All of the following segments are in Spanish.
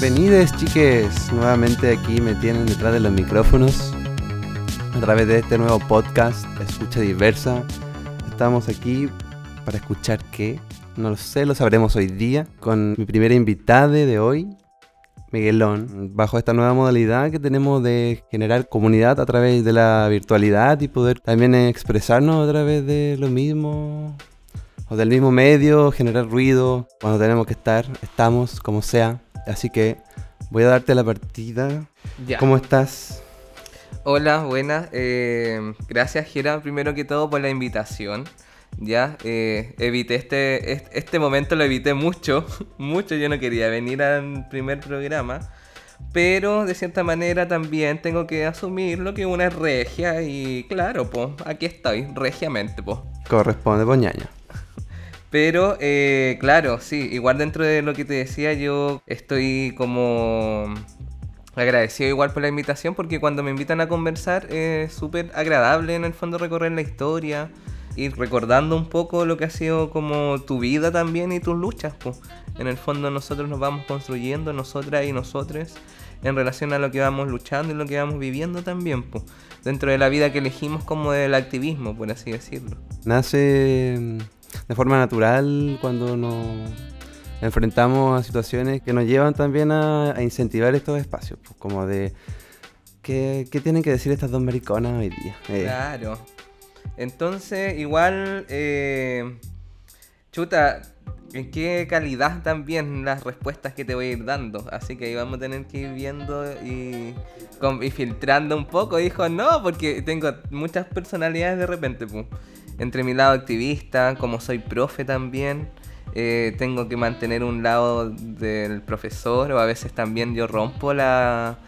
Bienvenidos chiques, nuevamente aquí me tienen detrás de los micrófonos. A través de este nuevo podcast Escucha Diversa. Estamos aquí para escuchar qué, no lo sé, lo sabremos hoy día. Con mi primera invitada de hoy, Miguelón, bajo esta nueva modalidad que tenemos de generar comunidad a través de la virtualidad y poder también expresarnos a través de lo mismo o del mismo medio, generar ruido. Cuando tenemos que estar, estamos como sea. Así que voy a darte la partida. Ya. ¿Cómo estás? Hola, buenas. eh, gracias, Gira, primero que todo por la invitación. Ya, eh, evité este, este, este momento, lo evité mucho, mucho. Yo no quería venir al primer programa, pero de cierta manera también tengo que asumir lo que una es regia y claro, pues, aquí estoy, regiamente, pues. Corresponde, poñaña. Pero, eh, claro, sí, igual dentro de lo que te decía, yo estoy como agradecido igual por la invitación, porque cuando me invitan a conversar es súper agradable en el fondo recorrer la historia, ir recordando un poco lo que ha sido como tu vida también y tus luchas. pues. En el fondo nosotros nos vamos construyendo, nosotras y nosotres, en relación a lo que vamos luchando y lo que vamos viviendo también, pues, dentro de la vida que elegimos como del activismo, por así decirlo. Nace de forma natural cuando nos enfrentamos a situaciones que nos llevan también a, incentivar estos espacios, pues, como de ¿qué, qué tienen que decir estas dos mariconas hoy día. Eh, Claro. Entonces, igual, eh, chuta, en qué calidad también las respuestas que te voy a ir dando. Así que ahí vamos a tener que ir viendo y, y filtrando un poco. Dijo, no, porque tengo muchas personalidades de repente. Entre mi lado activista, como soy profe también, eh, tengo que mantener un lado del profesor o a veces también yo rompo la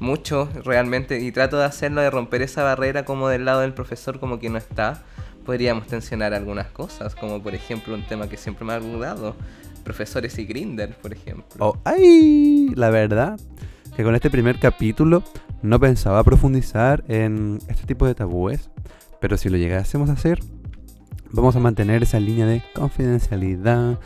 mucho realmente y trato de hacerlo de romper esa barrera como del lado del profesor como que no está podríamos tensionar algunas cosas como por ejemplo un tema que siempre me ha dudado profesores y grinder por ejemplo Oh, ¡Ay! La verdad que con este primer capítulo no pensaba profundizar en este tipo de tabúes, pero si lo llegásemos a hacer, vamos a mantener esa línea de confidencialidad,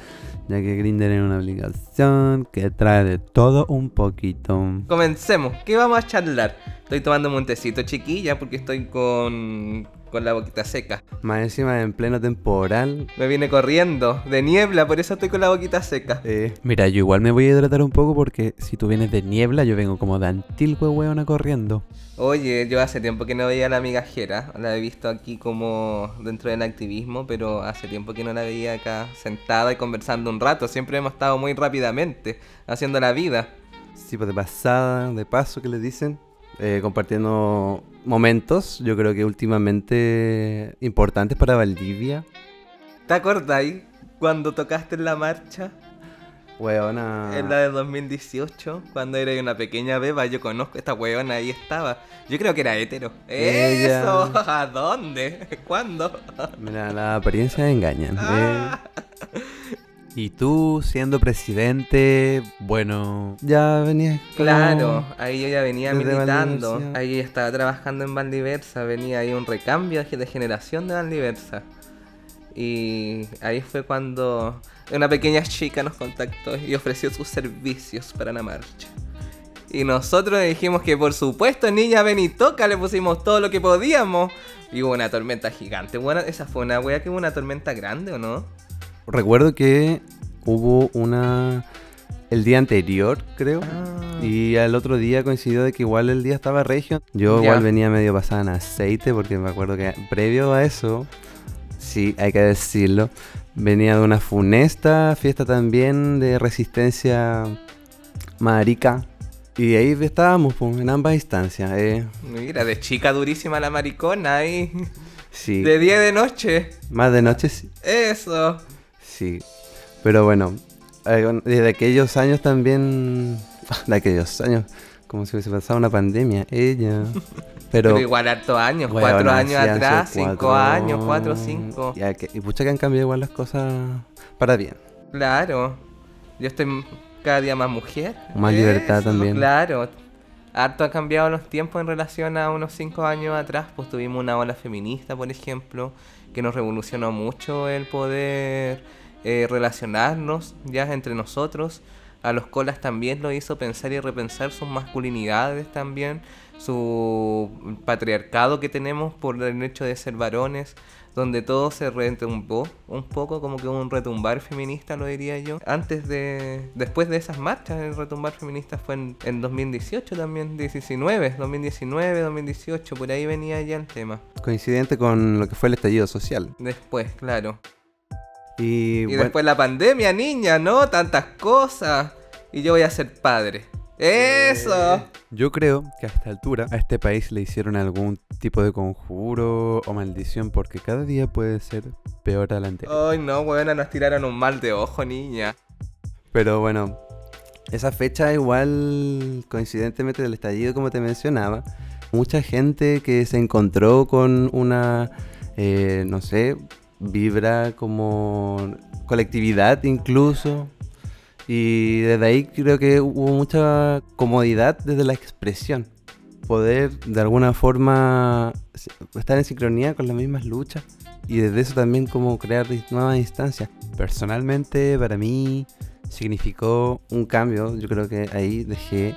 ya que Grindr es una obligación que trae de todo un poquito. comencemos ¿qué vamos a charlar? estoy tomando un tecito chiquilla porque estoy con con la boquita seca Más encima en pleno temporal. me viene corriendo de niebla por eso estoy con la boquita seca eh, Mira, yo igual me voy a hidratar un poco porque si tú vienes de niebla, yo vengo como de hueona corriendo. Oye, yo hace tiempo que no veía a la migajera, la he visto aquí como dentro del activismo, pero hace tiempo que no la veía acá sentada y conversando un rato. Siempre hemos estado muy rápidamente haciendo la vida. Sí, pues de pasada, de paso que le dicen, eh, compartiendo momentos, yo creo que últimamente importantes para Valdivia. ¿Te acordáis cuando tocaste en la marcha? Weona. En la de 2018, cuando era una pequeña beba, yo conozco a esta weona, ahí estaba. Yo creo que era hetero. Ella. ¿Eso? ¿A dónde? ¿Cuándo? Mira, las apariencias engañan. Ah. eh. Y tú, siendo presidente, bueno, ya venías. como- Claro, ahí yo ya venía desde militando, Valdiversa. ahí ya estaba trabajando en Valdiversa, venía ahí un recambio de generación de Valdiversa. Y ahí fue cuando una pequeña chica nos contactó y ofreció sus servicios para la marcha. Y nosotros le dijimos que por supuesto, niña, ven y toca, le pusimos todo lo que podíamos. Y hubo una tormenta gigante. Bueno, esa fue una wea que hubo una tormenta grande, ¿o no? Recuerdo que hubo una. El día anterior, creo. Ah. Y al otro día coincidió de que igual el día estaba regio. Yo Ya. igual venía medio pasada en aceite porque me acuerdo que previo a eso, sí, hay que decirlo, venía de una funesta fiesta también de resistencia marica. Y ahí estábamos pues, en ambas instancias. eh. Mira, de chica durísima la maricona ahí. Sí, De día y de noche. más de noche sí. Eso. Sí, pero bueno, eh, con- desde aquellos años también, de aquellos años, como si hubiese pasado una pandemia, ella. Pero, Pero, igual harto años, Bueno, cuatro años atrás, cinco cuatro- años, cuatro, cinco. Ya que- y pucha que han cambiado igual las cosas para bien. Claro. Yo estoy cada día más mujer. Más libertad también. Claro. Harto ha cambiado los tiempos en relación a unos cinco años atrás. Pues tuvimos una ola feminista, por ejemplo, que nos revolucionó mucho el poder eh, relacionarnos ya entre nosotros. A los colas también lo hizo pensar y repensar sus masculinidades también, su patriarcado que tenemos por el hecho de ser varones, donde todo se retumbó un poco, como que un retumbar feminista, lo diría yo. Antes de, después de esas marchas, el retumbar feminista fue en, en 2018 también, 19, 2019, 2018, por ahí venía ya el tema. Coincidente con lo que fue el estallido social. Después, claro. Y, Y bueno, después la pandemia, niña, ¿no? Tantas cosas. Y yo voy a ser padre. ¡Eso! yo creo que a esta altura a este país le hicieron algún tipo de conjuro o maldición porque cada día puede ser peor al anterior. Ay, no, weona, nos tiraron un mal de ojo, niña. Pero bueno, esa fecha igual, coincidentemente del estallido, como te mencionaba, mucha gente que se encontró con una, eh, no sé, vibra como colectividad incluso. Y desde ahí creo que hubo mucha comodidad desde la expresión. Poder de alguna forma estar en sincronía con las mismas luchas. Y desde eso también como crear nuevas instancias. Personalmente para mí significó un cambio. Yo creo que ahí dejé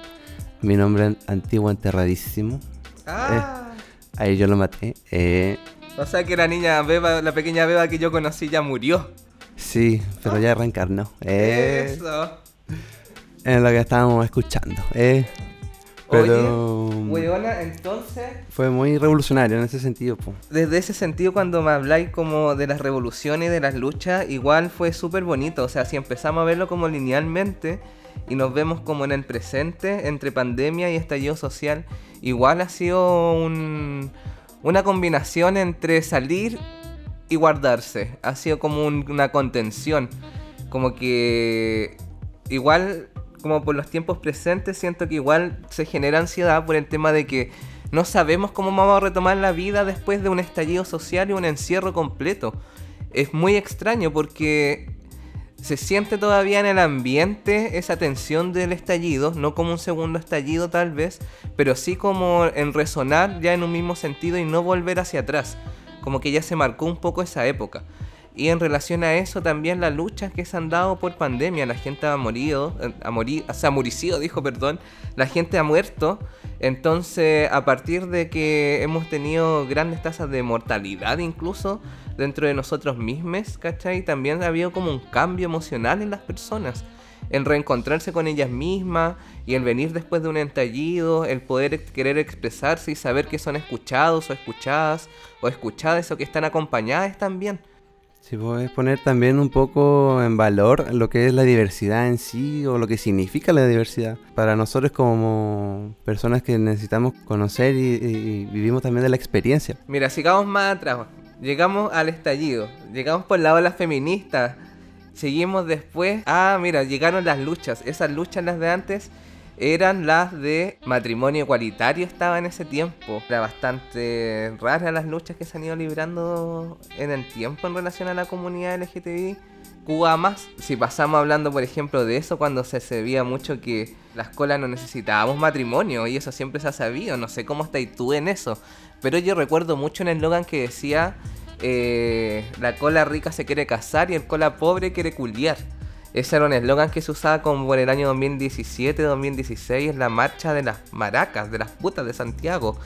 mi nombre an- antiguo enterradísimo. Ah. Ahí yo lo maté. Eh, O sea que la niña Beba, la pequeña Beba que yo conocí ya murió. sí, pero ya reencarnó. Eh, Eso. en lo que estábamos escuchando. Eh, pero Weona, entonces, fue muy revolucionario en ese sentido. po. desde ese sentido, cuando me habláis como de las revoluciones y de las luchas, igual fue súper bonito. O sea, si empezamos a verlo como linealmente y nos vemos como en el presente, entre pandemia y estallido social, igual ha sido un- una combinación entre salir y guardarse. Ha sido como un- una contención. Como que igual, como por los tiempos presentes, siento que igual se genera ansiedad por el tema de que no sabemos cómo vamos a retomar la vida después de un estallido social y un encierro completo. Es muy extraño porque se siente todavía en el ambiente esa tensión del estallido, no como un segundo estallido tal vez, pero sí como en resonar ya en un mismo sentido y no volver hacia atrás, como que ya se marcó un poco esa época. Y en relación a eso también las luchas que se han dado por pandemia, la gente ha morido, eh, ha morido, se ha muricido, dijo, perdón, la gente ha muerto. Entonces, a partir de que hemos tenido grandes tasas de mortalidad incluso dentro de nosotros mismos, ¿cachai? También ha habido como un cambio emocional en las personas. El reencontrarse con ellas mismas y el venir después de un estallido, el poder querer expresarse y saber que son escuchados o escuchadas o escuchadas o que están acompañadas también. Si puedes poner también un poco en valor lo que es la diversidad en sí o lo que significa la diversidad. Para nosotros como personas que necesitamos conocer y, y vivimos también de la experiencia. Mira, sigamos más atrás. Llegamos al estallido. Llegamos por la ola feminista. Seguimos después. Ah, mira, llegaron las luchas. Esas luchas, las de antes, eran las de matrimonio igualitario. Estaba en ese tiempo. Era bastante rara las luchas que se han ido librando en el tiempo en relación a la comunidad LGTBI. Cuba más. Si pasamos hablando, por ejemplo, de eso, cuando se sabía mucho que las colas no necesitábamos matrimonio, y eso siempre se ha sabido. No sé cómo estáis tú en eso. Pero yo recuerdo mucho un eslogan que decía: eh, La cola rica se quiere casar y el cola pobre quiere culiar. Ese era un eslogan que se usaba como por el año 2017-2016 en la marcha de las maracas, de las putas de Santiago.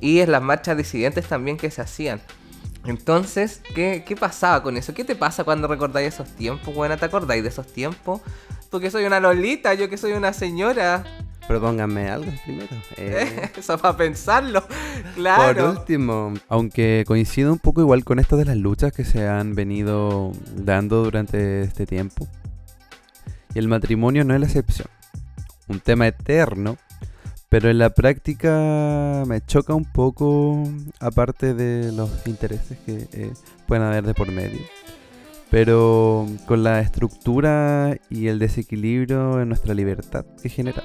Y en las marchas disidentes también que se hacían. Entonces, ¿qué, qué pasaba con eso? ¿Qué te pasa cuando recordáis esos tiempos? Bueno, ¿te acordáis de esos tiempos? Porque soy una lolita, yo que soy una señora. Propónganme algo primero. Eh, Eso para pensarlo. Por Claro. último, aunque coincido un poco igual con esto de las luchas que se han venido dando durante este tiempo, y el matrimonio no es la excepción. Un tema eterno, pero en la práctica me choca un poco, aparte de los intereses que eh, pueden haber de por medio. Pero con la estructura y el desequilibrio en nuestra libertad que genera.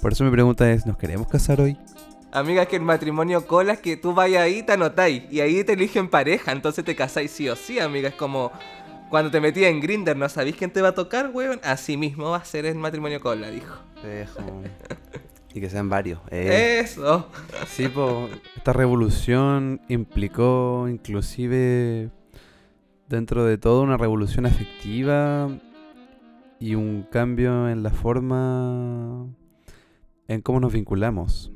Por eso mi pregunta es, ¿nos queremos casar hoy? Amiga, que el matrimonio cola es que tú vayas ahí, te anotáis. Y ahí te eligen pareja, entonces te casáis sí o sí, amiga. Es como cuando te metías en Grinder, ¿no sabéis quién te va a tocar, weón? Así mismo va a ser el matrimonio cola, dijo. Te dejo. y que sean varios. eh. Eso. Sí, po, esta revolución implicó inclusive dentro de todo una revolución afectiva y un cambio en la forma en cómo nos vinculamos.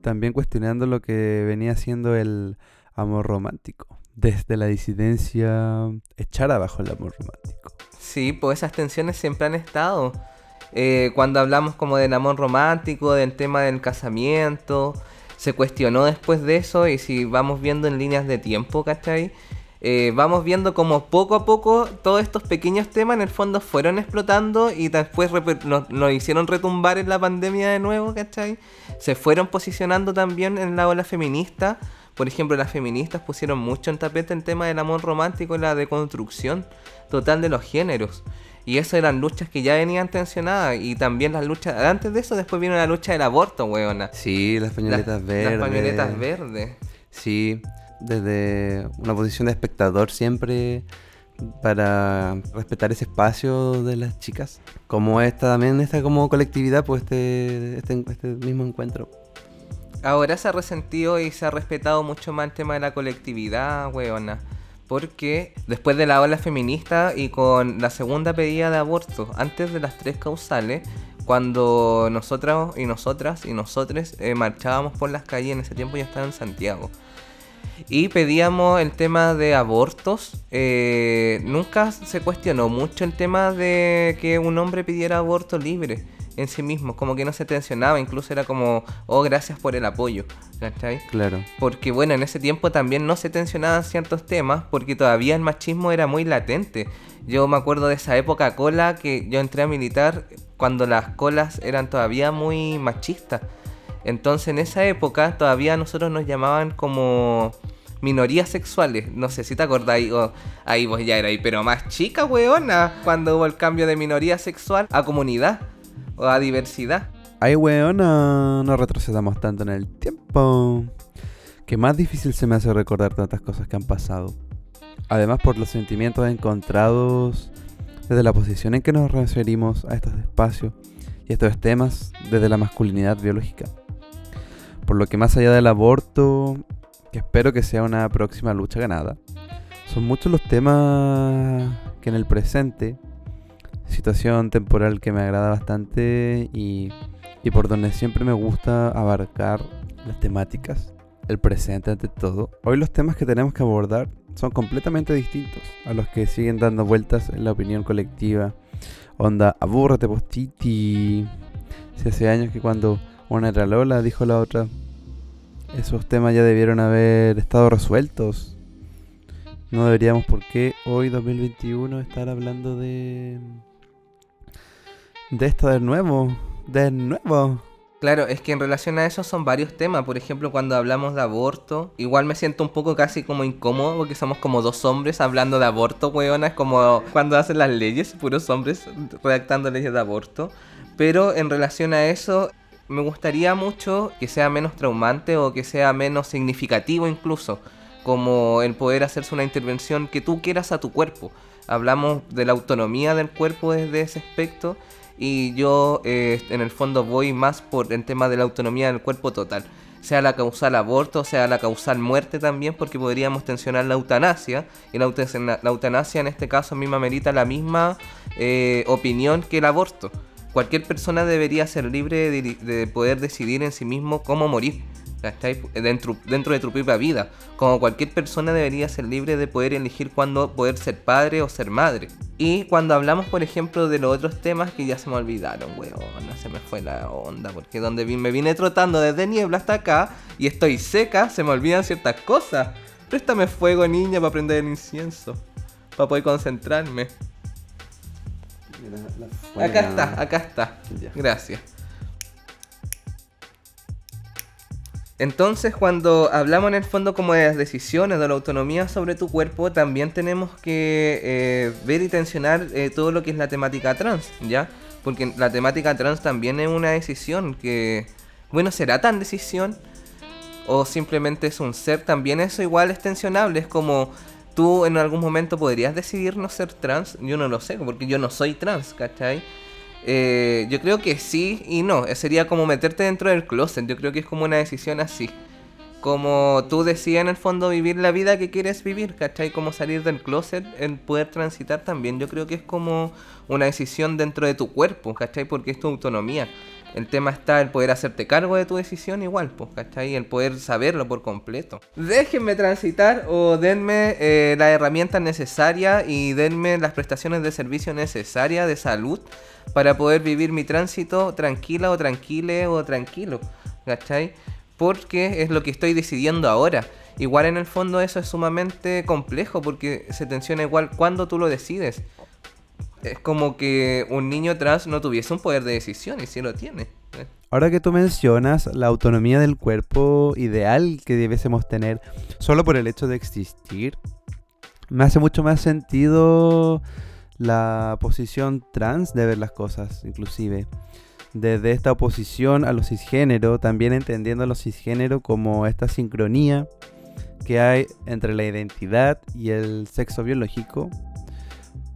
También cuestionando lo que venía siendo el amor romántico. Desde la disidencia, echar abajo el amor romántico. Sí, pues esas tensiones siempre han estado. Eh, cuando hablamos como del amor romántico, del tema del casamiento, se cuestionó después de eso y si vamos viendo en líneas de tiempo, ¿cachai? Eh, vamos viendo como poco a poco todos estos pequeños temas en el fondo fueron explotando y después nos, hicieron retumbar en la pandemia de nuevo, ¿cachai? Se fueron posicionando también en la ola feminista. Por ejemplo, las feministas pusieron mucho en tapete el tema del amor romántico y la deconstrucción total de los géneros. Y eso eran luchas que ya venían tensionadas. Y también las luchas. Antes de eso, después vino la lucha del aborto, weona. Sí, las pañoletas verdes. Las pañoletas verdes. Sí, desde una posición de espectador siempre para respetar ese espacio de las chicas. Como esta también, esta como colectividad, pues este, este, este, mismo encuentro. Ahora se ha resentido y se ha respetado mucho más el tema de la colectividad, weona. Porque después de la ola feminista y con la segunda pedida de aborto, antes de las tres causales, cuando nosotras y nosotras y nosotros eh, marchábamos por las calles, en ese tiempo ya estaba en Santiago y pedíamos el tema de abortos. Eh, nunca se cuestionó mucho el tema de que un hombre pidiera aborto libre en sí mismo, como que no se tensionaba, incluso era como, oh, gracias por el apoyo, ¿cachai? Claro. Porque bueno, en ese tiempo también no se tensionaban ciertos temas, porque todavía el machismo era muy latente. Yo me acuerdo de esa época cola que yo entré a militar cuando las colas eran todavía muy machistas. Entonces en esa época todavía nosotros nos llamaban como minorías sexuales. No sé si te acordáis, ahí vos ya erais, pero más chica, weona, cuando hubo el cambio de minoría sexual a comunidad o a diversidad. Ay, weona, no retrocedamos tanto en el tiempo. Que más difícil se me hace recordar tantas cosas que han pasado. Además por los sentimientos encontrados desde la posición en que nos referimos a estos espacios y estos temas desde la masculinidad biológica. Por lo que más allá del aborto, que espero que sea una próxima lucha ganada, son muchos los temas que en el presente, situación temporal que me agrada bastante y, y por donde siempre me gusta abarcar las temáticas, el presente ante todo. Hoy los temas que tenemos que abordar son completamente distintos a los que siguen dando vueltas en la opinión colectiva. Onda, abúrrate postiti. Si hace años que cuando una era Lola, dijo la otra. Esos temas ya debieron haber estado resueltos. No deberíamos, ¿por qué hoy 2021 estar hablando de... De esto de nuevo? De nuevo. Claro, es que en relación a eso son varios temas. Por ejemplo, cuando hablamos de aborto, igual me siento un poco casi como incómodo porque somos como dos hombres hablando de aborto, weona. Es como cuando hacen las leyes, puros hombres redactando leyes de aborto. Pero en relación a eso, me gustaría mucho que sea menos traumante o que sea menos significativo incluso, como el poder hacerse una intervención que tú quieras a tu cuerpo. Hablamos de la autonomía del cuerpo desde ese aspecto y yo eh, en el fondo voy más por el tema de la autonomía del cuerpo total. Sea la causal aborto, sea la causal muerte también, porque podríamos tensionar la eutanasia. Y la, eutanasia en este caso a mí la misma eh, opinión que el aborto cualquier persona debería ser libre de, poder decidir en sí mismo cómo morir. Dentro, dentro de tu propia vida. Como cualquier persona debería ser libre de poder elegir cuándo poder ser padre o ser madre. Y cuando hablamos, por ejemplo, de los otros temas que ya se me olvidaron, weón, no se me fue la onda. Porque donde me vine trotando desde niebla hasta acá y estoy seca, se me olvidan ciertas cosas. Préstame fuego, niña, para prender el incienso. Para poder concentrarme acá está, acá está. Gracias. Entonces, cuando hablamos en el fondo como de las decisiones, de la autonomía sobre tu cuerpo, también tenemos que eh, ver y tensionar eh, todo lo que es la temática trans, ¿ya? Porque la temática trans también es una decisión que, bueno, ¿será tan decisión? ¿O simplemente es un ser? También eso igual es tensionable, es como ¿Tú en algún momento podrías decidir no ser trans? Yo no lo sé, porque yo no soy trans, ¿cachai? Eh, yo creo que sí y no. Sería como meterte dentro del closet. Yo creo que es como una decisión así. como tú decías en el fondo vivir la vida que quieres vivir, ¿cachai? Como salir del closet, el poder transitar también. Yo creo que es como una decisión dentro de tu cuerpo, ¿cachai? Porque es tu autonomía. El tema está el poder hacerte cargo de tu decisión igual, pues, ¿cachai? El poder saberlo por completo. Déjenme transitar o denme eh, las herramientas necesarias y denme las prestaciones de servicio necesarias de salud para poder vivir mi tránsito tranquila o tranquile o tranquilo, ¿cachai? Porque es lo que estoy decidiendo ahora. Igual en el fondo eso es sumamente complejo porque se tensiona igual cuando tú lo decides es como que un niño trans no tuviese un poder de decisión y sí lo tiene. Ahora que tú mencionas la autonomía del cuerpo ideal que debiésemos tener solo por el hecho de existir, me hace mucho más sentido la posición trans de ver las cosas, inclusive. Desde esta oposición a los cisgénero, también entendiendo a los cisgénero como esta sincronía que hay entre la identidad y el sexo biológico,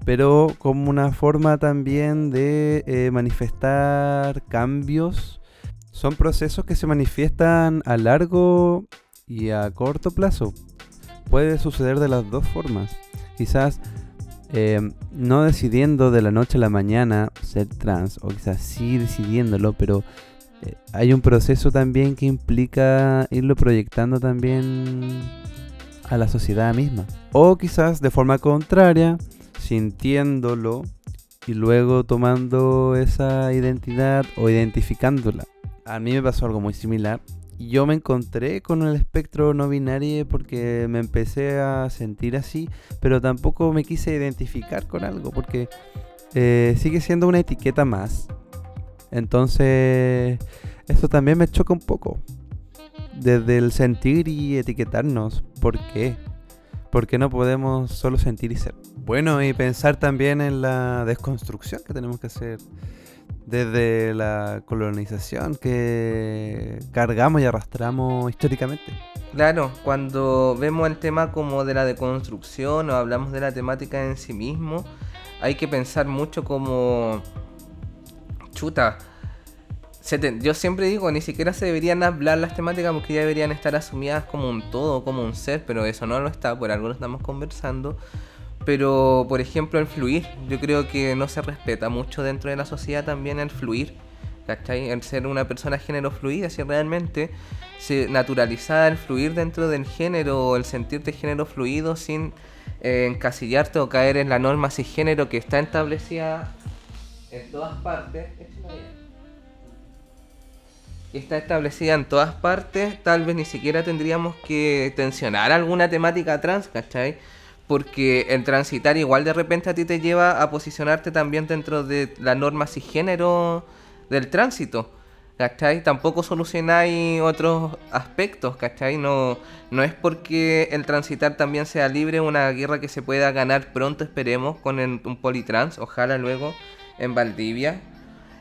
pero como una forma también de eh, manifestar cambios. Son procesos que se manifiestan a largo y a corto plazo. Puede suceder de las dos formas. Quizás em, no decidiendo de la noche a la mañana ser trans, o quizás sí decidiéndolo, pero eh, hay un proceso también que implica irlo proyectando también a la sociedad misma. O quizás de forma contraria, sintiéndolo y luego tomando esa identidad o identificándola. A mí me pasó algo muy similar. Yo me encontré con el espectro no binario porque me empecé a sentir así, pero tampoco me quise identificar con algo porque eh, sigue siendo una etiqueta más. Entonces, esto también me choca un poco. Desde el sentir y etiquetarnos. ¿Por qué? ¿Por qué no podemos solo sentir y ser? Bueno, y pensar también en la desconstrucción que tenemos que hacer desde la colonización que cargamos y arrastramos históricamente. Claro, cuando vemos el tema como de la deconstrucción o hablamos de la temática en sí mismo, hay que pensar mucho como chuta, yo siempre digo, ni siquiera se deberían hablar las temáticas porque ya deberían estar asumidas como un todo, como un ser, pero eso no lo está, por algo estamos conversando. Pero, por ejemplo, el fluir, yo creo que no se respeta mucho dentro de la sociedad también el fluir, ¿cachai? El ser una persona género fluida, si realmente se el fluir dentro del género o el sentirte género fluido sin eh, encasillarte o caer en la norma cisgénero que está establecida en todas partes está establecida en todas partes, tal vez ni siquiera tendríamos que tensionar alguna temática trans, ¿cachai? Porque el transitar igual de repente a ti te lleva a posicionarte también dentro de la norma cisgénero del tránsito, ¿cachai? Tampoco solucionáis otros aspectos, ¿cachai? No, no es porque el transitar también sea libre una guerra que se pueda ganar pronto, esperemos, con un politrans, ojalá luego en Valdivia.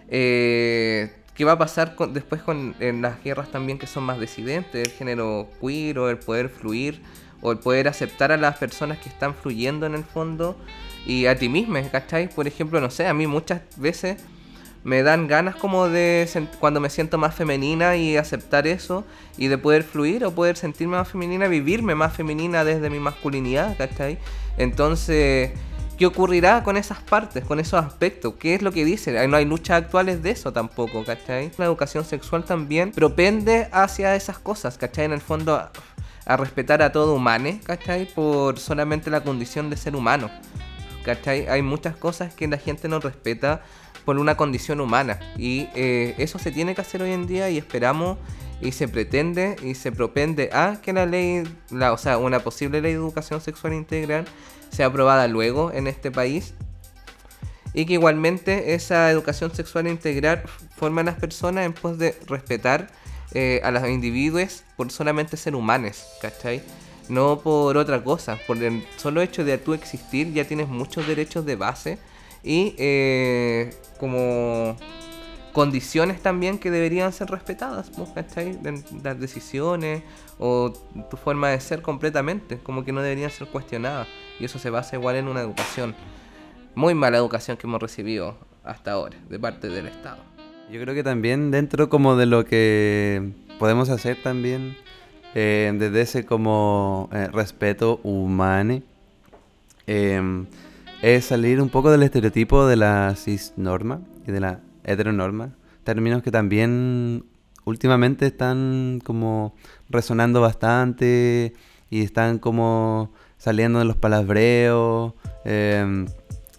Eh, qué va a pasar después con en las guerras también que son más disidentes, el género queer o el poder fluir o el poder aceptar a las personas que están fluyendo en el fondo y a ti mismo, ¿cachai? Por ejemplo, no sé, a mí muchas veces me dan ganas como de cuando me siento más femenina y aceptar eso y de poder fluir o poder sentirme más femenina, vivirme más femenina desde mi masculinidad, ¿cachai? Entonces ¿Qué ocurrirá con esas partes, con esos aspectos? ¿Qué es lo que dice? No hay luchas actuales de eso tampoco, ¿cachai? La educación sexual también propende hacia esas cosas, ¿cachai? En el fondo a, respetar a todo humano, ¿cachai? Por solamente la condición de ser humano, ¿cachai? Hay muchas cosas que la gente no respeta por una condición humana y eh, eso se tiene que hacer hoy en día y esperamos y se pretende y se propende a que la ley, la, o sea, una posible ley de educación sexual integral sea aprobada luego en este país y que igualmente esa educación sexual integral forma a las personas en pos de respetar eh, a los individuos por solamente ser humanos, ¿cachai? No por otra cosa, por el solo hecho de tú existir ya tienes muchos derechos de base y eh, como condiciones también que deberían ser respetadas, ¿cachai? Las decisiones o tu forma de ser completamente, como que no deberían ser cuestionadas. Y eso se basa igual en una educación, muy mala educación que hemos recibido hasta ahora, de parte del Estado. Yo creo que también dentro como de lo que podemos hacer también eh, desde ese como eh, respeto humano, em, es salir un poco del estereotipo de la cisnorma y de la heteronorma, términos que también últimamente están como resonando bastante y están como saliendo de los palabreos, em,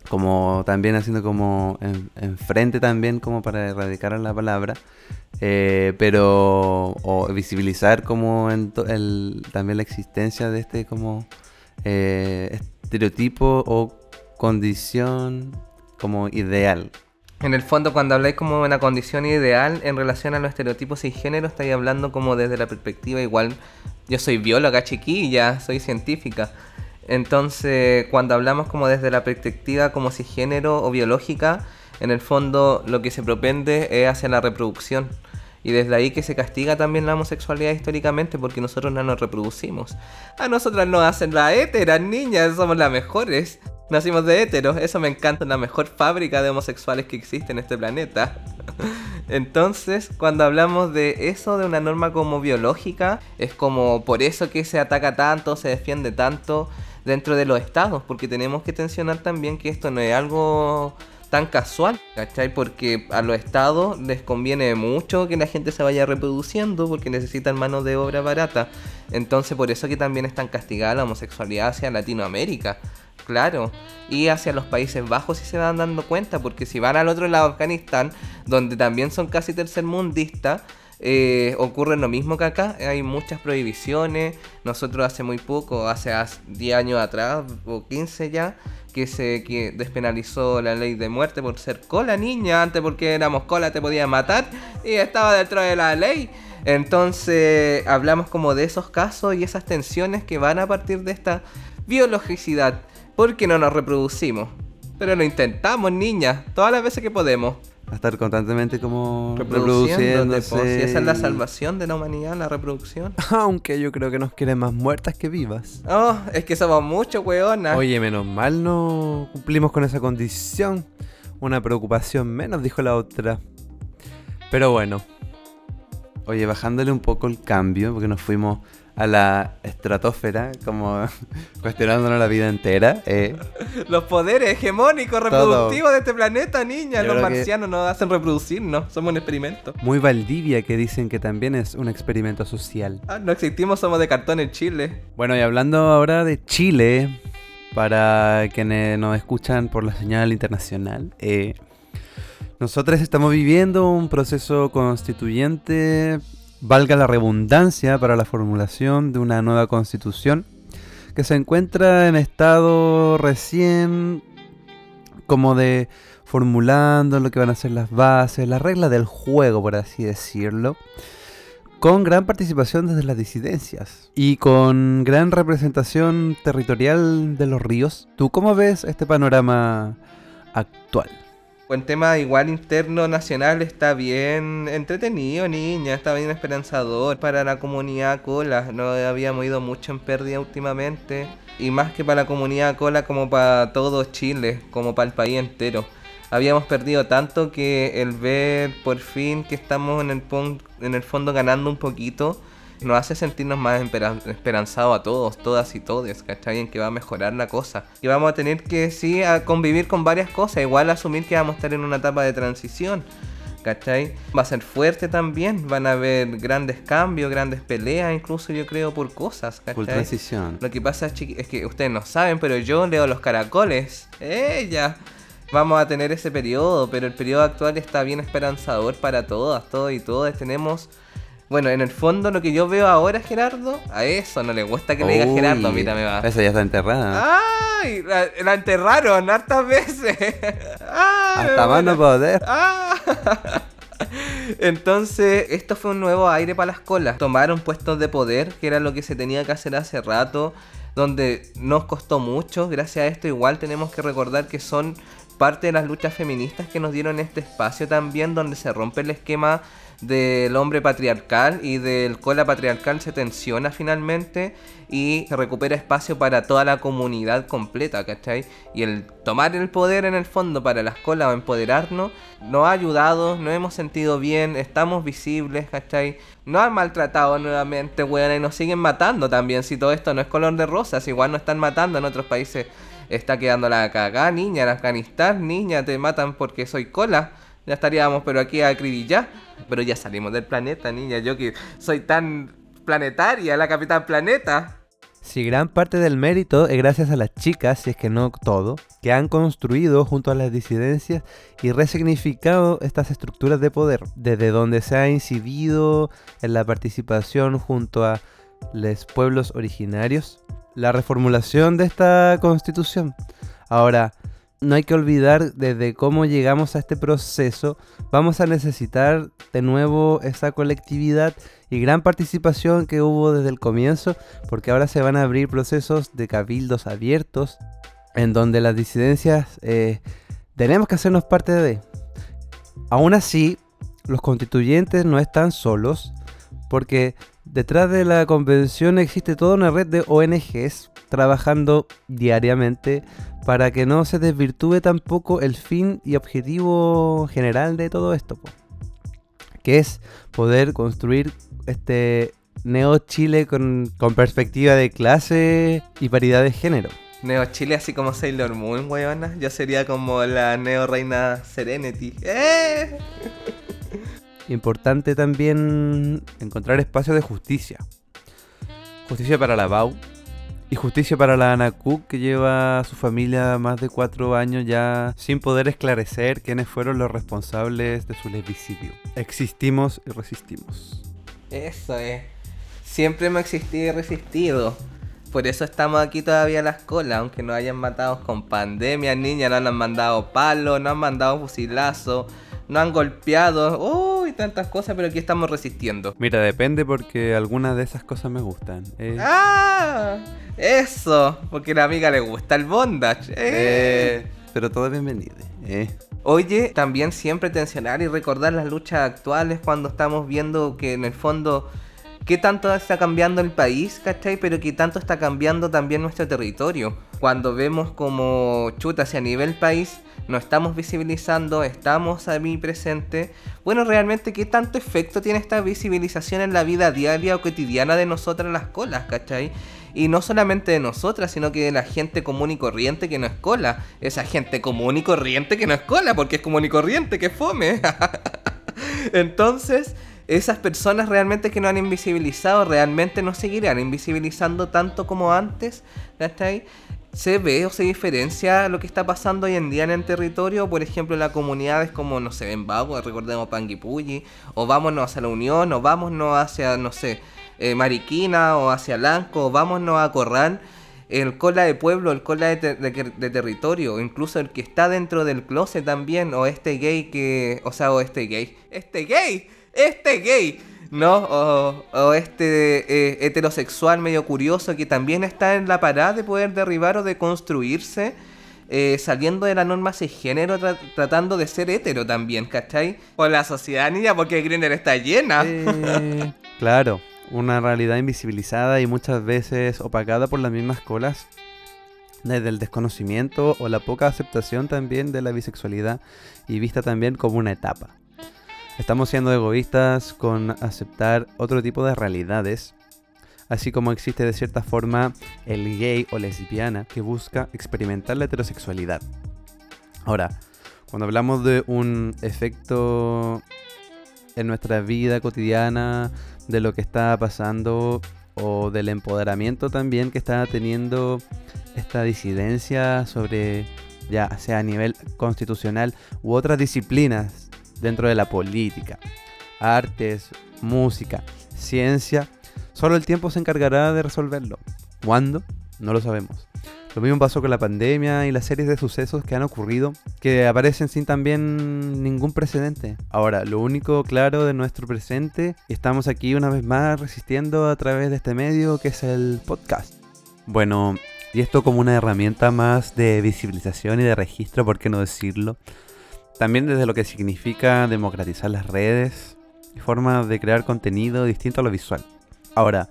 como también haciendo como enfrente también como para erradicar la palabra, eh, pero o visibilizar como en el, también la existencia de este como eh, estereotipo o condición como ideal. En el fondo, cuando habláis como de una condición ideal en relación a los estereotipos y género, estáis hablando como desde la perspectiva igual. Yo soy bióloga chiquilla, soy científica. Entonces, cuando hablamos como desde la perspectiva como si género o biológica, en el fondo lo que se propende es hacia la reproducción. Y desde ahí que se castiga también la homosexualidad históricamente porque nosotros no nos reproducimos. A nosotras nos hacen la héteras, niñas, somos las mejores. Nacimos de héteros, eso me encanta, la mejor fábrica de homosexuales que existe en este planeta. Entonces, cuando hablamos de eso, de una norma como biológica, es como por eso que se ataca tanto, se defiende tanto dentro de los estados, porque tenemos que tensionar también que esto no es algo tan casual, ¿cachai? Porque a los estados les conviene mucho que la gente se vaya reproduciendo porque necesitan mano de obra barata. Entonces por eso que también están castigadas la homosexualidad hacia Latinoamérica. Claro, y hacia los Países Bajos si se van dando cuenta, porque si van al otro lado Afganistán, donde también son casi tercermundistas, eh, ocurre lo mismo que acá, hay muchas prohibiciones. Nosotros hace muy poco, hace 10 años atrás, o 15 ya, que se despenalizó la ley de muerte por ser cola niña. Antes porque éramos cola te podían matar y estaba dentro de la ley. Entonces hablamos como de esos casos y esas tensiones que van a partir de esta biologicidad. Porque no nos reproducimos. Pero lo intentamos, niña, todas las veces que podemos a estar constantemente como reproduciéndose. Si esa es la salvación de la humanidad, la reproducción. Aunque yo creo que nos quieren más muertas que vivas. Oh, es que somos muchos, weona. Oye, menos mal no cumplimos con esa condición. Una preocupación menos, dijo la otra. Pero bueno. Oye, bajándole un poco el cambio, porque nos fuimos a la estratosfera, como cuestionándonos la vida entera. Eh. Los poderes hegemónicos reproductivos de este planeta, niña. Los marcianos nos hacen reproducirnos, somos un experimento. Muy Valdivia, que dicen que también es un experimento social. Ah, no existimos, somos de cartón en Chile. Bueno, y hablando ahora de Chile, para quienes nos escuchan por la señal internacional, eh, nosotros estamos viviendo un proceso constituyente valga la redundancia para la formulación de una nueva constitución que se encuentra en estado recién como de formulando lo que van a ser las bases, las reglas del juego, por así decirlo, con gran participación desde las disidencias y con gran representación territorial de los ríos. ¿Tú cómo ves este panorama actual? Buen tema igual interno nacional está bien entretenido, niña, está bien esperanzador para la comunidad cola. No habíamos ido mucho en pérdida últimamente. Y más que para la comunidad cola como para todo Chile, como para el país entero. Habíamos perdido tanto que el ver por fin que estamos en el, en el fondo ganando un poquito nos hace sentirnos más esperanzados a todos, todas y todes, ¿cachai? En que va a mejorar la cosa. Y vamos a tener que, sí, a convivir con varias cosas, igual asumir que vamos a estar en una etapa de transición. ¿Cachai? Va a ser fuerte también, van a haber grandes cambios, grandes peleas, incluso yo creo por cosas, ¿cachai? transición. Lo que pasa es que ustedes no saben, pero yo leo los caracoles. ¡Ella! Vamos a tener ese periodo, pero el periodo actual está bien esperanzador para todas, todos y todas. Tenemos bueno, en el fondo lo que yo veo ahora, Gerardo, a eso no le gusta que le diga Gerardo, mira, me va. Esa ya está enterrada. ¡Ay! La, enterraron hartas veces. Hasta más no poder. ¡Ah! Entonces, esto fue un nuevo aire para las colas. Tomaron puestos de poder, que era lo que se tenía que hacer hace rato, donde nos costó mucho. Gracias a esto, igual tenemos que recordar que son parte de las luchas feministas que nos dieron este espacio también donde se rompe el esquema del hombre patriarcal y del cola patriarcal se tensiona finalmente y se recupera espacio para toda la comunidad completa, ¿cachai? Y el tomar el poder en el fondo para la escuela o empoderarnos nos ha ayudado, nos hemos sentido bien, estamos visibles, ¿cachai? Nos han maltratado nuevamente, weón, y nos siguen matando también, si todo esto no es color de rosas, igual nos están matando en otros países. Está quedando la cagada, niña, en Afganistán, niña, te matan porque soy cola. Ya estaríamos, pero aquí a ya Pero ya salimos del planeta, niña. Yo que soy tan planetaria, la capitán planeta. Si gran parte del mérito es gracias a las chicas, si es que no todo, que han construido junto a las disidencias y resignificado estas estructuras de poder, desde donde se ha incidido en la participación junto a los pueblos originarios, la reformulación de esta constitución. Ahora, no hay que olvidar desde cómo llegamos a este proceso, vamos a necesitar de nuevo esa colectividad y gran participación que hubo desde el comienzo, porque ahora se van a abrir procesos de cabildos abiertos, en donde las disidencias eh, tenemos que hacernos parte de. Aún así, los constituyentes no están solos, porque detrás de la convención existe toda una red de ONGs trabajando diariamente para que no se desvirtúe tampoco el fin y objetivo general de todo esto, que es poder construir este Neo Chile con, perspectiva de clase y paridad de género. Neo Chile así como Sailor Moon, weona. Yo sería como la Neo Reina Serenity. ¡Eh! Importante también encontrar espacios de justicia. Justicia para la BAU, y justicia para la Ana que lleva a su familia más de cuatro años ya sin poder esclarecer quiénes fueron los responsables de su lesbicidio. Existimos y resistimos. Eso es. Siempre hemos existido y resistido. Por eso estamos aquí todavía a la escuela, aunque nos hayan matado con pandemia, niñas, no han mandado palos, no han mandado fusilazo no han golpeado, uy, tantas cosas, pero aquí estamos resistiendo. Mira, depende porque algunas de esas cosas me gustan. Eh. ¡Ah! Eso, porque a la amiga le gusta el bondage. Eh. Eh, pero todo bienvenido. Oye, también siempre tensionar y recordar las luchas actuales cuando estamos viendo que en el fondo qué tanto está cambiando el país, ¿cachai? Pero qué tanto está cambiando también nuestro territorio. Cuando vemos como chuta hacia nivel país, no estamos visibilizando, estamos a mí presente. Bueno, realmente, ¿qué tanto efecto tiene esta visibilización en la vida diaria o cotidiana de nosotras las colas, ¿cachai? Y no solamente de nosotras, sino que de la gente común y corriente que no es cola. Esa gente común y corriente que no es cola, porque es común y corriente, que fome. Entonces, esas personas realmente que no han invisibilizado, realmente no seguirán invisibilizando tanto como antes, ¿cachai? Se ve o se diferencia lo que está pasando hoy en día en el territorio, por ejemplo, en las comunidades como, no sé, en Bago, recordemos Panguipulli, o vámonos hacia la Unión, o vámonos hacia, no sé, eh, Mariquina, o hacia Lanco, o vámonos a Corral, el cola de pueblo, el cola de, de, territorio, incluso el que está dentro del closet también, o este gay que, o sea, o este gay, este gay, este gay ¿no? O, este eh, heterosexual medio curioso que también está en la parada de poder derribar o de construirse. Eh, saliendo de la norma de género, tratando de ser hetero también, ¿cachai? O la sociedad niña, porque Grindr está llena. claro, una realidad invisibilizada y muchas veces opacada por las mismas colas desde el desconocimiento o la poca aceptación también de la bisexualidad y vista también como una etapa. Estamos siendo egoístas con aceptar otro tipo de realidades, así como existe de cierta forma el gay o lesbiana que busca experimentar la heterosexualidad. Ahora, cuando hablamos de un efecto en nuestra vida cotidiana, de lo que está pasando o del empoderamiento también que está teniendo esta disidencia sobre ya sea a nivel constitucional u otras disciplinas dentro de la política, artes, música, ciencia, solo el tiempo se encargará de resolverlo. ¿Cuándo? No lo sabemos. Lo mismo pasó con la pandemia y las series de sucesos que han ocurrido que aparecen sin también ningún precedente. Ahora, lo único claro de nuestro presente, estamos aquí una vez más resistiendo a través de este medio que es el podcast. Bueno, Y esto como una herramienta más de visibilización y de registro, por qué no decirlo. También desde lo que significa democratizar las redes y formas de crear contenido distinto a lo visual. Ahora,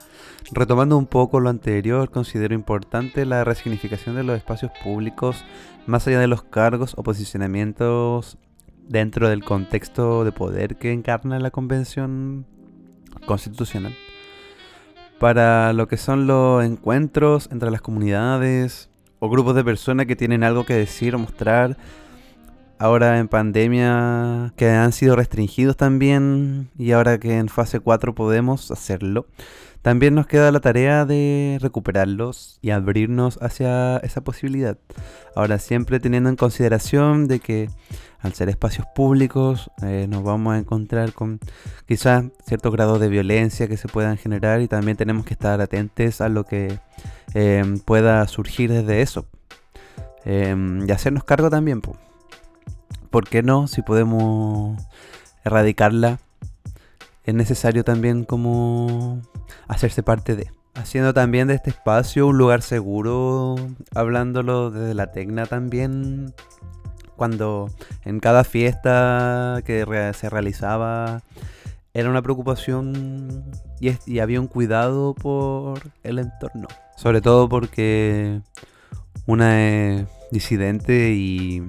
retomando un poco lo anterior, considero importante la resignificación de los espacios públicos más allá de los cargos o posicionamientos dentro del contexto de poder que encarna la Convención Constitucional. Para lo que son los encuentros entre las comunidades o grupos de personas que tienen algo que decir o mostrar, ahora en pandemia que han sido restringidos también y ahora que en fase 4 podemos hacerlo. También nos queda la tarea de recuperarlos y abrirnos hacia esa posibilidad. Ahora siempre teniendo en consideración de que al ser espacios públicos eh, nos vamos a encontrar con quizás cierto grado de violencia que se puedan generar y también tenemos que estar atentos a lo que eh, pueda surgir desde eso. Eh, y hacernos cargo también. pues. ¿Por qué no? Si podemos erradicarla, es necesario también como hacerse parte de. Haciendo también de este espacio un lugar seguro, hablándolo desde la tecna también, cuando en cada fiesta que se realizaba era una preocupación y, y había un cuidado por el entorno. Sobre todo porque una es disidente y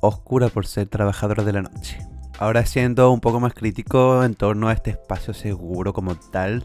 oscura por ser trabajadora de la noche. Ahora siendo un poco más crítico en torno a este espacio seguro como tal,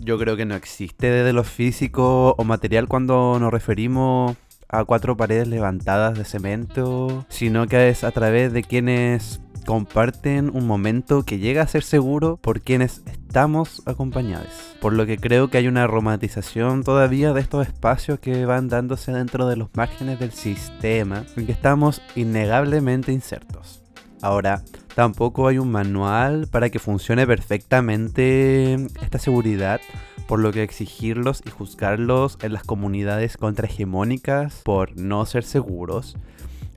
yo creo que no existe desde lo físico o material cuando nos referimos a cuatro paredes levantadas de cemento, sino que es a través de quienes comparten un momento que llega a ser seguro por quienes estamos acompañados. Por lo que creo que hay una romantización todavía de estos espacios que van dándose dentro de los márgenes del sistema en que estamos innegablemente insertos. Ahora, tampoco hay un manual para que funcione perfectamente esta seguridad, por lo que exigirlos y juzgarlos en las comunidades contrahegemónicas por no ser seguros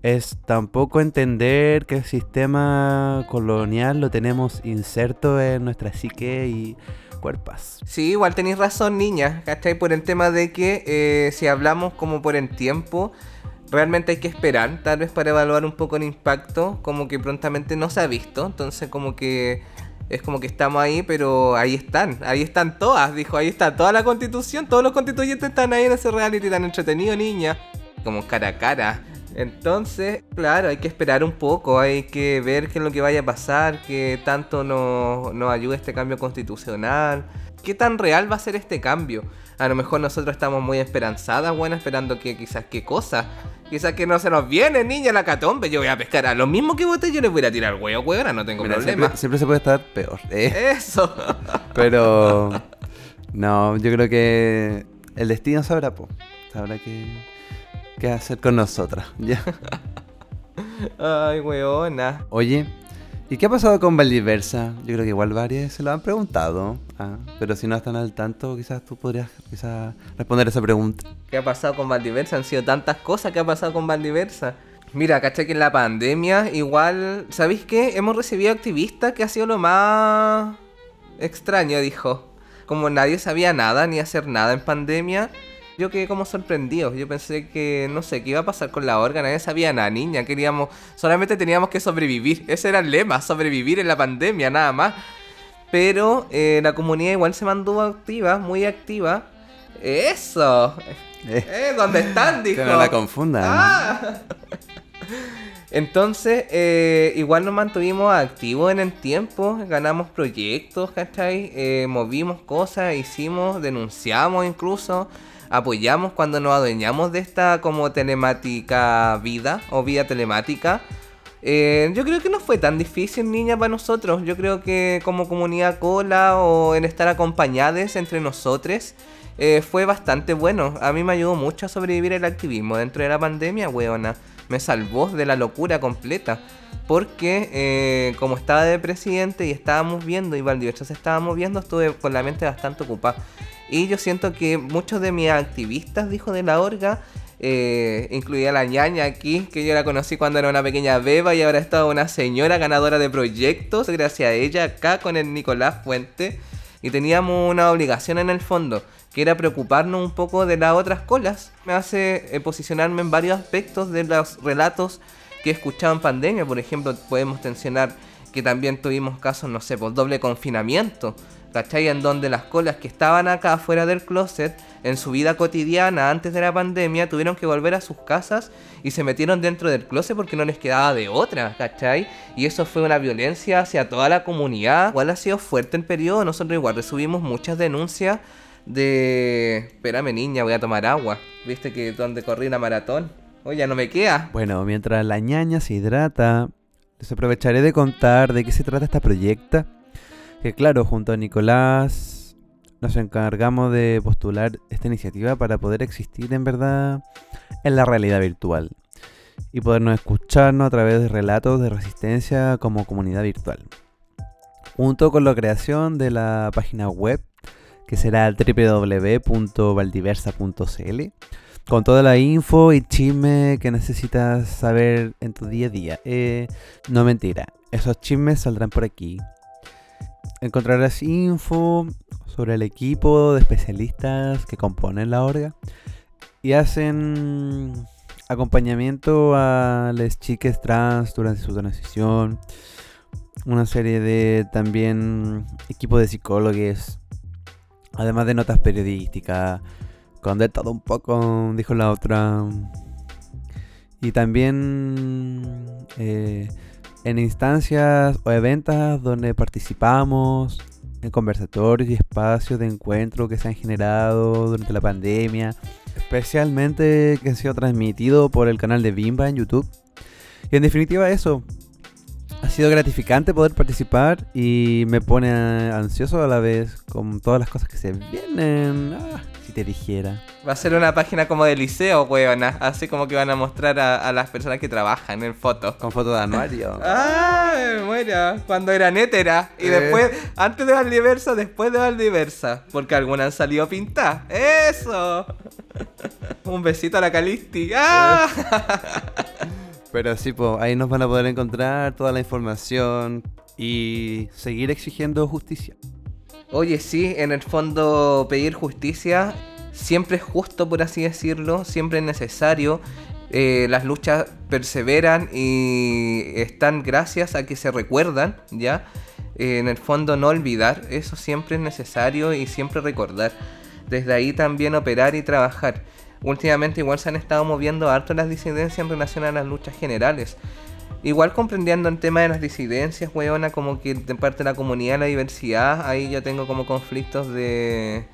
es tampoco entender que el sistema colonial lo tenemos inserto en nuestra psique y cuerpas. Sí, igual tenéis razón, niña, ¿cachai? Por el tema de que eh, si hablamos como por el tiempo, realmente hay que esperar, tal vez para evaluar un poco el impacto, como que prontamente no se ha visto, entonces como que es como que estamos ahí, pero ahí están, ahí están todas, dijo, ahí está toda la constitución, todos los constituyentes están ahí en ese reality tan entretenido, niña, como cara a cara. Entonces, claro, hay que esperar un poco, hay que ver qué es lo que vaya a pasar, qué tanto nos, nos ayuda este cambio constitucional, qué tan real va a ser este cambio. A lo mejor nosotros estamos muy esperanzadas, bueno, esperando que quizás qué cosa. Quizás que no se nos viene, niña, la catombe. Yo voy a pescar a lo mismo que bote, yo les voy a tirar huevo, huevo, no tengo Mira, problema. Siempre, siempre se puede estar peor. ¿eh? Eso. Pero no, yo creo que el destino sabrá, po. Sabrá qué, hacer con nosotras. ¿ya? Ay, weona. Oye, ¿y qué ha pasado con Valdiversa? Yo creo que igual varias se lo han preguntado. ah, pero si no están al tanto, quizás tú podrías quizás responder esa pregunta. ¿Qué ha pasado con Valdiversa? Han sido tantas cosas que ha pasado con Valdiversa. Mira, caché que en la pandemia igual, ¿sabéis qué? Hemos recibido activistas que ha sido lo más extraño, dijo. Como nadie sabía nada ni hacer nada en pandemia, yo quedé como sorprendido. Yo pensé que, no sé, qué iba a pasar con la orga, nadie sabía nada, niña. Queríamos, solamente teníamos que sobrevivir. Ese era el lema, sobrevivir en la pandemia, nada más. Pero eh, la comunidad igual se mantuvo activa, muy activa. Eso. Eh, Eh, ¿dónde están? Dijo. que no la confundan. Ah. Entonces, eh, igual nos mantuvimos activos en el tiempo, ganamos proyectos, ¿cachai? Eh, movimos cosas, hicimos, denunciamos incluso, apoyamos cuando nos adueñamos de esta como telemática vida o vida telemática. Eh, yo creo que no fue tan difícil, niña, para nosotros. Yo creo que como comunidad cola o en estar acompañados entre nosotros, eh, fue bastante bueno. A mí me ayudó mucho a sobrevivir el activismo dentro de la pandemia, weona. Me salvó de la locura completa. Porque eh, como estaba de presidente y estábamos viendo, y Valdiversa se estaba moviendo, estuve con la mente bastante ocupada. Y yo siento que muchos de mis activistas, dijo de la orga, eh, incluida la ñaña aquí, que yo la conocí cuando era una pequeña beba y ahora es toda una señora ganadora de proyectos, gracias a ella acá con el Nicolás Fuente. Y teníamos una obligación en el fondo, que era preocuparnos un poco de las otras colas. Me hace eh, posicionarme en varios aspectos de los relatos que he escuchado en pandemia. Por ejemplo, podemos mencionar que también tuvimos casos, no sé, por doble confinamiento, ¿cachai? En donde las colas que estaban acá fuera del closet, en su vida cotidiana antes de la pandemia, tuvieron que volver a sus casas y se metieron dentro del closet porque no les quedaba de otra, ¿cachai? Y eso fue una violencia hacia toda la comunidad. Igual ha sido fuerte el periodo, nosotros igual recibimos muchas denuncias de... Espérame niña, voy a tomar agua. Viste que donde corrí una maratón. Oye, ya no me queda. Bueno, mientras la ñaña se hidrata, les aprovecharé de contar de qué se trata esta proyecta. Que claro, junto a Nicolás nos encargamos de postular esta iniciativa para poder existir en verdad en la realidad virtual y podernos escucharnos a través de relatos de resistencia como comunidad virtual. Junto con la creación de la página web que será www.valdiversa.cl con toda la info y chisme que necesitas saber en tu día a día. Eh, no mentira, esos chismes saldrán por aquí. Encontrarás info sobre el equipo de especialistas que componen la orga y hacen acompañamiento a las chicas trans durante su transición. Una serie de también equipo de psicólogos, además de notas periodísticas con de todo un poco, dijo la otra. Y también eh, en instancias o eventos donde participamos, en conversatorios y espacios de encuentro que se han generado durante la pandemia, especialmente que han sido transmitidos por el canal de Bimba en YouTube. Y en definitiva eso, ha sido gratificante poder participar y me pone ansioso a la vez con todas las cosas que se vienen. Ah te dijera. Va a ser una página como de liceo, weona. Así como que van a mostrar a, las personas que trabajan en fotos. Con fotos de anuario. ¡Ay, bueno! Cuando era netera. Y eh. después, antes de Valdiversa, después de Valdiversa. Porque algunas han salido pintadas. ¡Eso! Un besito a la Calisti. ¡Ah! Pero sí, pues ahí nos van a poder encontrar toda la información y seguir exigiendo justicia. Oye, sí, en el fondo pedir justicia siempre es justo, por así decirlo, siempre es necesario. Eh, las luchas perseveran y están gracias a que se recuerdan, ¿ya? Eh, en el fondo no olvidar, eso siempre es necesario y siempre recordar. Desde ahí también operar y trabajar. Últimamente igual se han estado moviendo harto las disidencias en relación a las luchas generales. Igual comprendiendo el tema de las disidencias, weona, como que de parte de la comunidad, la diversidad, ahí yo tengo como conflictos de,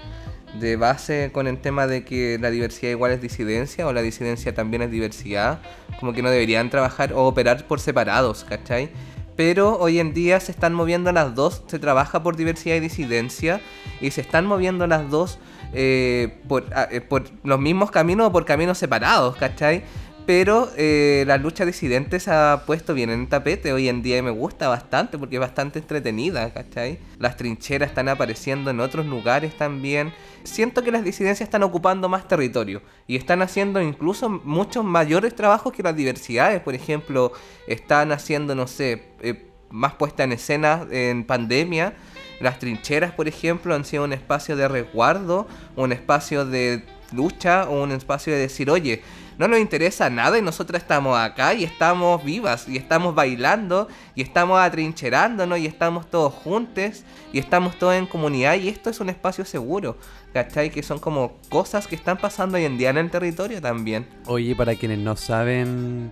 de base con el tema de que la diversidad igual es disidencia o la disidencia también es diversidad, como que no deberían trabajar o operar por separados, ¿cachai? Pero hoy en día se están moviendo las dos, se trabaja por diversidad y disidencia, y se están moviendo las dos eh, por, eh, por los mismos caminos o por caminos separados, ¿cachai? Pero eh, la lucha disidente se ha puesto bien en tapete hoy en día y me gusta bastante porque es bastante entretenida, ¿cachai? Las trincheras están apareciendo en otros lugares también. Siento que las disidencias están ocupando más territorio y están haciendo incluso muchos mayores trabajos que las diversidades. Por ejemplo, están haciendo, no sé, eh, más puesta en escena en pandemia. Las trincheras, por ejemplo, han sido un espacio de resguardo, un espacio de lucha o un espacio de decir, oye, no nos interesa nada y nosotros estamos acá y estamos vivas y estamos bailando y estamos atrincherándonos y estamos todos juntos y estamos todos en comunidad y esto es un espacio seguro, ¿cachai? Que son como cosas que están pasando hoy en día en el territorio también. Oye, para quienes no saben...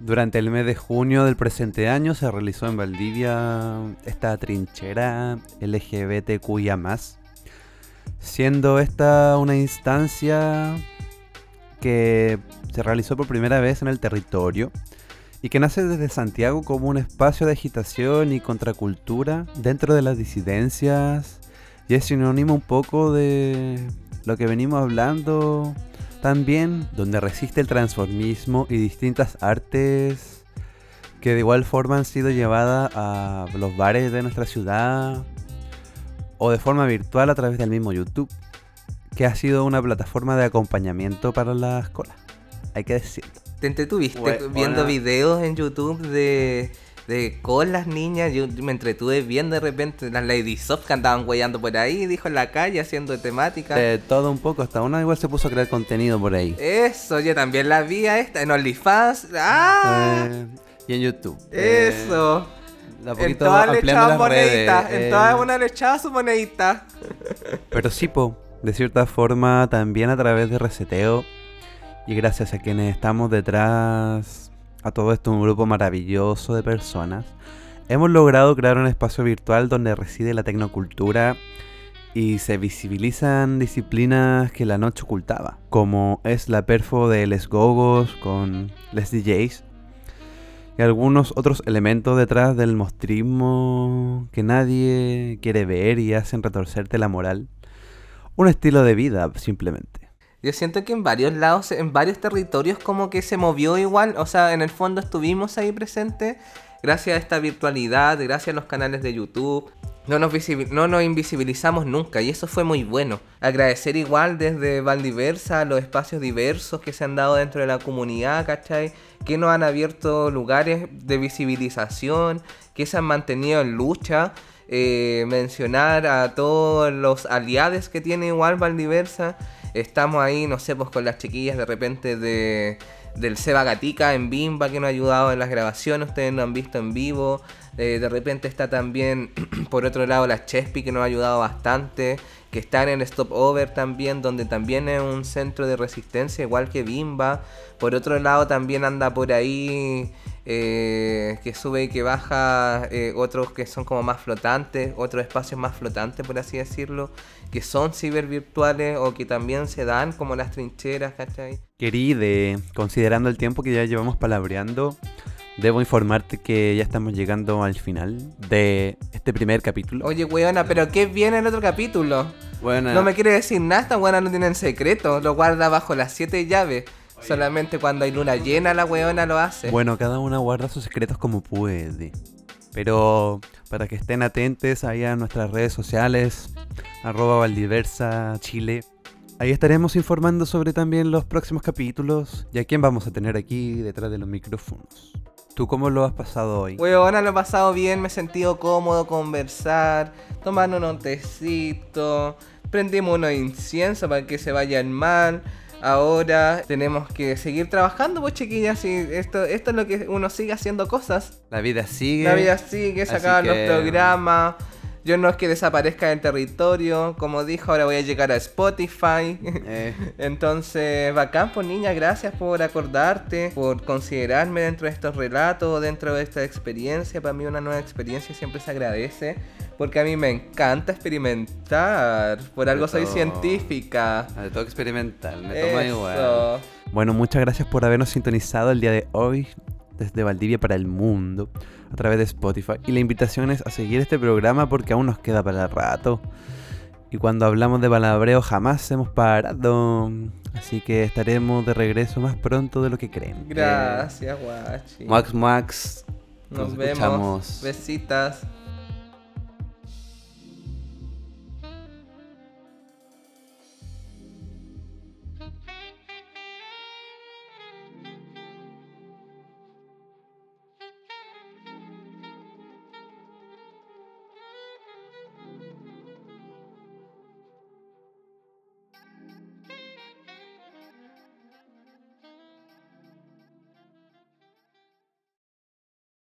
Durante el mes de junio del presente año se realizó en Valdivia esta trinchera LGBTQIA, siendo esta una instancia que se realizó por primera vez en el territorio y que nace desde Santiago como un espacio de agitación y contracultura dentro de las disidencias y es sinónimo un poco de lo que venimos hablando también, donde resiste el transformismo y distintas artes que de igual forma han sido llevadas a los bares de nuestra ciudad o de forma virtual a través del mismo YouTube que ha sido una plataforma de acompañamiento para la escuela. Hay que decirlo. ¿Te entretuviste viendo videos en YouTube de de con las niñas. Yo me entretuve bien de repente las Lady Soft que andaban guayando por ahí, dijo en la calle haciendo temática. De todo un poco, hasta una igual se puso a crear contenido por ahí. Eso, yo también la vi a esta en OnlyFans. ¡Ah! Eh, y en YouTube. Eh, Eso. a En todas le las redes, moneditas. En eh. todas una le echaba su monedita. Pero sí, po, de cierta forma, también a través de Reseteo y gracias a quienes estamos detrás a todo esto, un grupo maravilloso de personas, hemos logrado crear un espacio virtual donde reside la tecnocultura y se visibilizan disciplinas que la noche ocultaba, como es la perfo de Les Gogos con Les DJs y algunos otros elementos detrás del mostrismo que nadie quiere ver y hacen retorcerte la moral. Un estilo de vida, simplemente. Yo siento que en varios lados, en varios territorios como que se movió igual, o sea, en el fondo estuvimos ahí presentes gracias a esta virtualidad, gracias a los canales de YouTube. No nos, no nos invisibilizamos nunca y eso fue muy bueno. Agradecer igual desde Valdiversa los espacios diversos que se han dado dentro de la comunidad, ¿cachai? Que nos han abierto lugares de visibilización, que se han mantenido en lucha. Eh, mencionar a todos los aliados que tiene igual Valdiversa. Estamos ahí, no sé, pues con las chiquillas de repente de, del Seba Gatica en Bimba que nos ha ayudado en las grabaciones, ustedes nos han visto en vivo. Eh, de repente está también, por otro lado, la Chespi que nos ha ayudado bastante. Que están en Stop Over también, donde también es un centro de resistencia, igual que Bimba. Por otro lado, también anda por ahí eh, que sube y que baja, eh, otros que son como más flotantes, otros espacios más flotantes, por así decirlo, que son cibervirtuales o que también se dan, como las trincheras, ¿cachai? Queride, considerando el tiempo que ya llevamos palabreando, debo informarte que ya estamos llegando al final de este primer capítulo. Oye, weona, pero ¿qué viene el otro capítulo? Bueno, No me quiere decir nada, esta weona no tiene en secreto, lo guarda bajo las siete llaves. Solamente cuando hay luna llena la weona lo hace. bueno, cada una guarda sus secretos como puede. Pero para que estén atentos ahí a nuestras redes sociales, arroba Valdiversa Chile. Ahí estaremos informando sobre también los próximos capítulos y a quién vamos a tener aquí detrás de los micrófonos. ¿Tú cómo lo has pasado hoy? Weona, lo he pasado bien, me he sentido cómodo conversar, tomando unos tecitos, prendimos unos inciensos para que se vayan mal. Ahora tenemos que seguir trabajando, pues chiquillas, y esto, esto es lo que uno sigue haciendo cosas. La vida sigue. La vida sigue, sacaban que- los programas. Yo no es que desaparezca del territorio, como dijo, ahora voy a llegar a Spotify. Eh, Entonces, bacán, pues niña, gracias por acordarte, por considerarme dentro de estos relatos, dentro de esta experiencia. Para mí una nueva experiencia siempre se agradece, porque a mí me encanta experimentar. Por algo soy científica. de todo experimental, me toma igual. Eso. Bueno, muchas gracias por habernos sintonizado el día de hoy desde Valdivia para el mundo a través de Spotify. Y la invitación es a seguir este programa porque aún nos queda para el rato. Y cuando hablamos de palabreo jamás hemos parado. Así que estaremos de regreso más pronto de lo que creen. Gracias, guachi. Max Max. Nos, nos vemos. escuchamos. Besitas.